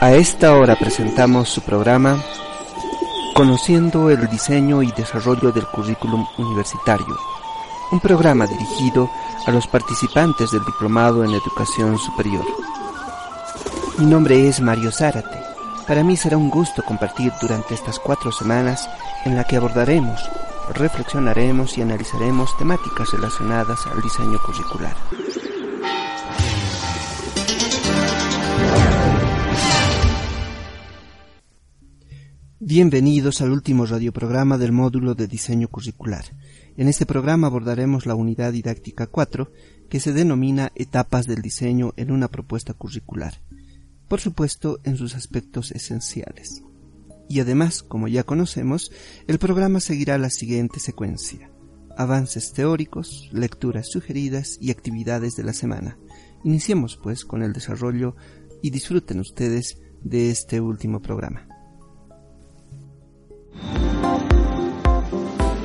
A esta hora presentamos su programa Conociendo el diseño y desarrollo del currículum universitario, un programa dirigido a los participantes del Diplomado en Educación Superior. Mi nombre es Mario Zárate. Para mí será un gusto compartir durante estas cuatro semanas en la que abordaremos, reflexionaremos y analizaremos temáticas relacionadas al diseño curricular. Bienvenidos al último radioprograma del módulo de diseño curricular. En este programa abordaremos la unidad didáctica 4, que se denomina Etapas del diseño en una propuesta curricular, por supuesto en sus aspectos esenciales. Y además, como ya conocemos, el programa seguirá la siguiente secuencia. Avances teóricos, lecturas sugeridas y actividades de la semana. Iniciemos pues con el desarrollo y disfruten ustedes de este último programa.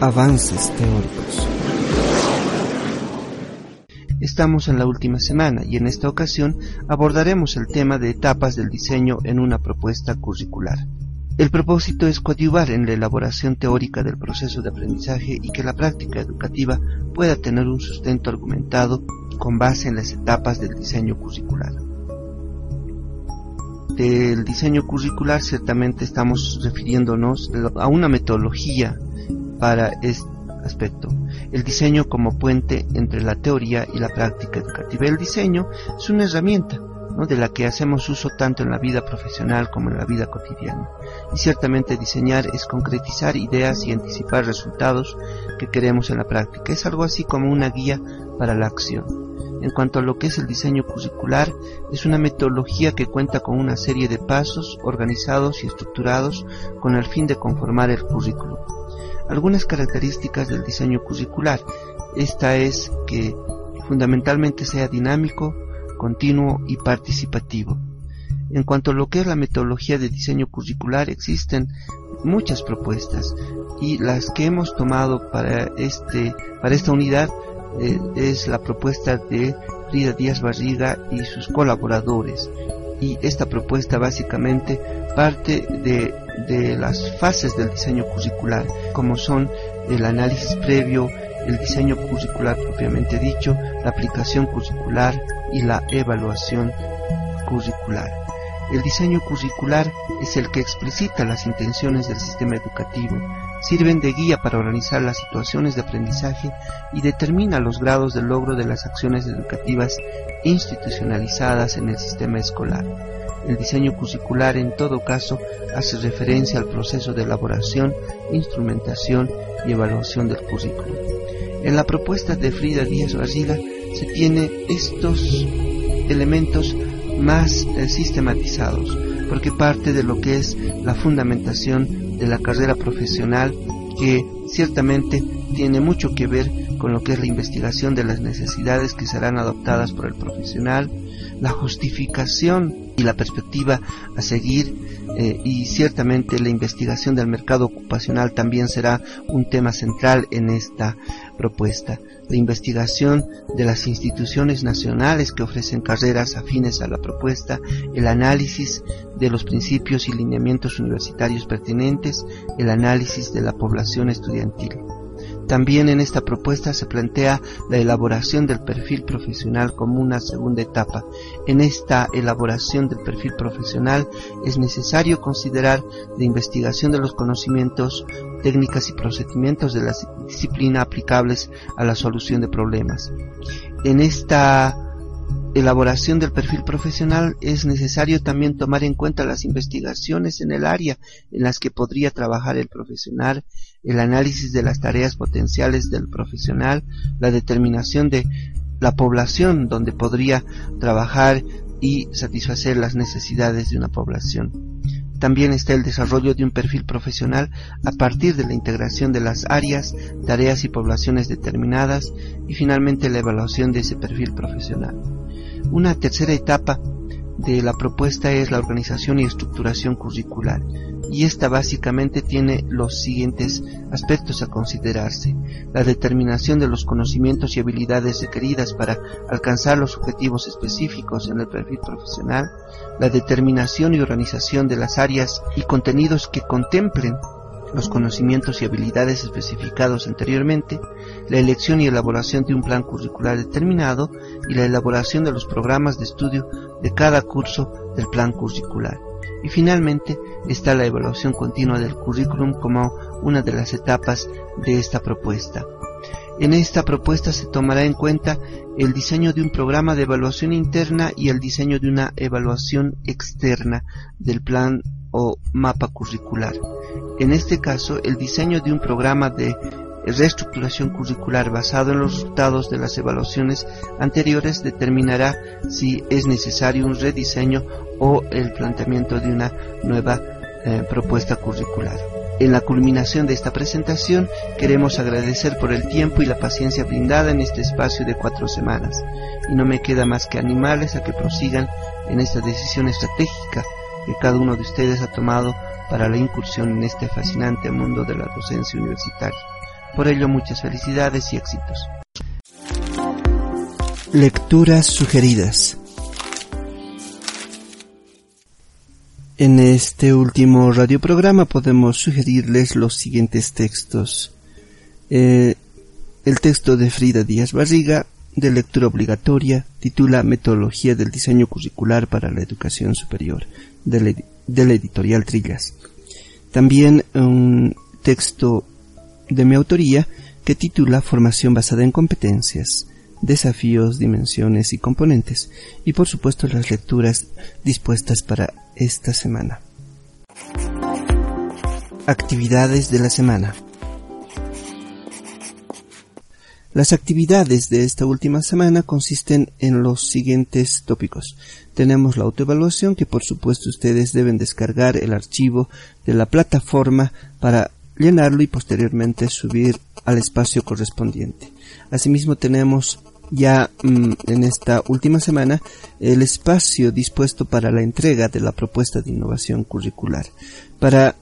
Avances teóricos. Estamos en la última semana y en esta ocasión abordaremos el tema de etapas del diseño en una propuesta curricular. El propósito es coadyuvar en la elaboración teórica del proceso de aprendizaje y que la práctica educativa pueda tener un sustento argumentado con base en las etapas del diseño curricular. Del diseño curricular ciertamente estamos refiriéndonos a una metodología para este aspecto. El diseño como puente entre la teoría y la práctica educativa. El diseño es una herramienta de la que hacemos uso tanto en la vida profesional como en la vida cotidiana. Y ciertamente diseñar es concretizar ideas y anticipar resultados que queremos en la práctica. Es algo así como una guía para la acción. En cuanto a lo que es el diseño curricular, es una metodología que cuenta con una serie de pasos organizados y estructurados con el fin de conformar el currículo. Algunas características del diseño curricular. Esta es que fundamentalmente sea dinámico, continuo y participativo. En cuanto a lo que es la metodología de diseño curricular, existen muchas propuestas y las que hemos tomado para este para esta unidad eh, es la propuesta de Frida Díaz Barriga y sus colaboradores y esta propuesta básicamente parte de, de las fases del diseño curricular como son el análisis previo, el diseño curricular propiamente dicho, la aplicación curricular y la evaluación curricular. El diseño curricular es el que explicita las intenciones del sistema educativo, sirven de guía para organizar las situaciones de aprendizaje y determina los grados de logro de las acciones educativas institucionalizadas en el sistema escolar. El diseño curricular en todo caso hace referencia al proceso de elaboración, instrumentación y evaluación del currículo. En la propuesta de Frida Díaz Barriga se tiene estos elementos más eh, sistematizados, porque parte de lo que es la fundamentación de la carrera profesional, que ciertamente tiene mucho que ver con lo que es la investigación de las necesidades que serán adoptadas por el profesional, la justificación y la perspectiva a seguir eh, y ciertamente la investigación del mercado ocupacional también será un tema central en esta propuesta. La investigación de las instituciones nacionales que ofrecen carreras afines a la propuesta, el análisis de los principios y lineamientos universitarios pertinentes, el análisis de la población estudiantil. También en esta propuesta se plantea la elaboración del perfil profesional como una segunda etapa. En esta elaboración del perfil profesional es necesario considerar la investigación de los conocimientos, técnicas y procedimientos de la disciplina aplicables a la solución de problemas. En esta elaboración del perfil profesional es necesario también tomar en cuenta las investigaciones en el área en las que podría trabajar el profesional, el análisis de las tareas potenciales del profesional, la determinación de la población donde podría trabajar y satisfacer las necesidades de una población. También está el desarrollo de un perfil profesional a partir de la integración de las áreas, tareas y poblaciones determinadas y finalmente la evaluación de ese perfil profesional. Una tercera etapa de la propuesta es la organización y estructuración curricular y esta básicamente tiene los siguientes aspectos a considerarse. La determinación de los conocimientos y habilidades requeridas para alcanzar los objetivos específicos en el perfil profesional, la determinación y organización de las áreas y contenidos que contemplen los conocimientos y habilidades especificados anteriormente, la elección y elaboración de un plan curricular determinado y la elaboración de los programas de estudio de cada curso del plan curricular. Y finalmente está la evaluación continua del currículum como una de las etapas de esta propuesta. En esta propuesta se tomará en cuenta el diseño de un programa de evaluación interna y el diseño de una evaluación externa del plan o mapa curricular. En este caso, el diseño de un programa de reestructuración curricular basado en los resultados de las evaluaciones anteriores determinará si es necesario un rediseño o el planteamiento de una nueva eh, propuesta curricular. En la culminación de esta presentación queremos agradecer por el tiempo y la paciencia brindada en este espacio de cuatro semanas y no me queda más que animarles a que prosigan en esta decisión estratégica que cada uno de ustedes ha tomado para la incursión en este fascinante mundo de la docencia universitaria. Por ello muchas felicidades y éxitos. Lecturas sugeridas. En este último radioprograma podemos sugerirles los siguientes textos. Eh, el texto de Frida Díaz Barriga, de lectura obligatoria, titula Metodología del diseño curricular para la educación superior, de la, editorial Trillas. También un texto de mi autoría que titula Formación basada en competencias, desafíos, dimensiones y componentes, y por supuesto las lecturas dispuestas para esta semana. Actividades de la semana. Las actividades de esta última semana consisten en los siguientes tópicos. Tenemos la autoevaluación que por supuesto ustedes deben descargar el archivo de la plataforma para llenarlo y posteriormente subir al espacio correspondiente. Asimismo tenemos ya mm, en esta última semana el espacio dispuesto para la entrega de la propuesta de innovación curricular. Para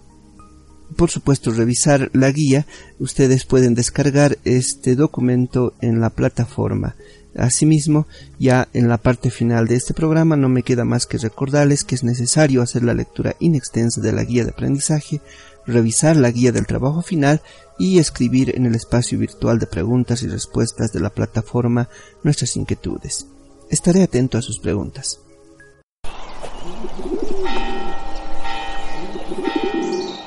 por supuesto revisar la guía, ustedes pueden descargar este documento en la plataforma. Asimismo, ya en la parte final de este programa no me queda más que recordarles que es necesario hacer la lectura inextensa de la guía de aprendizaje, revisar la guía del trabajo final y escribir en el espacio virtual de preguntas y respuestas de la plataforma nuestras inquietudes. Estaré atento a sus preguntas.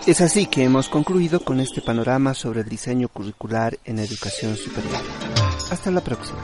Es así que hemos concluido con este panorama sobre el diseño curricular en educación superior. Hasta la próxima.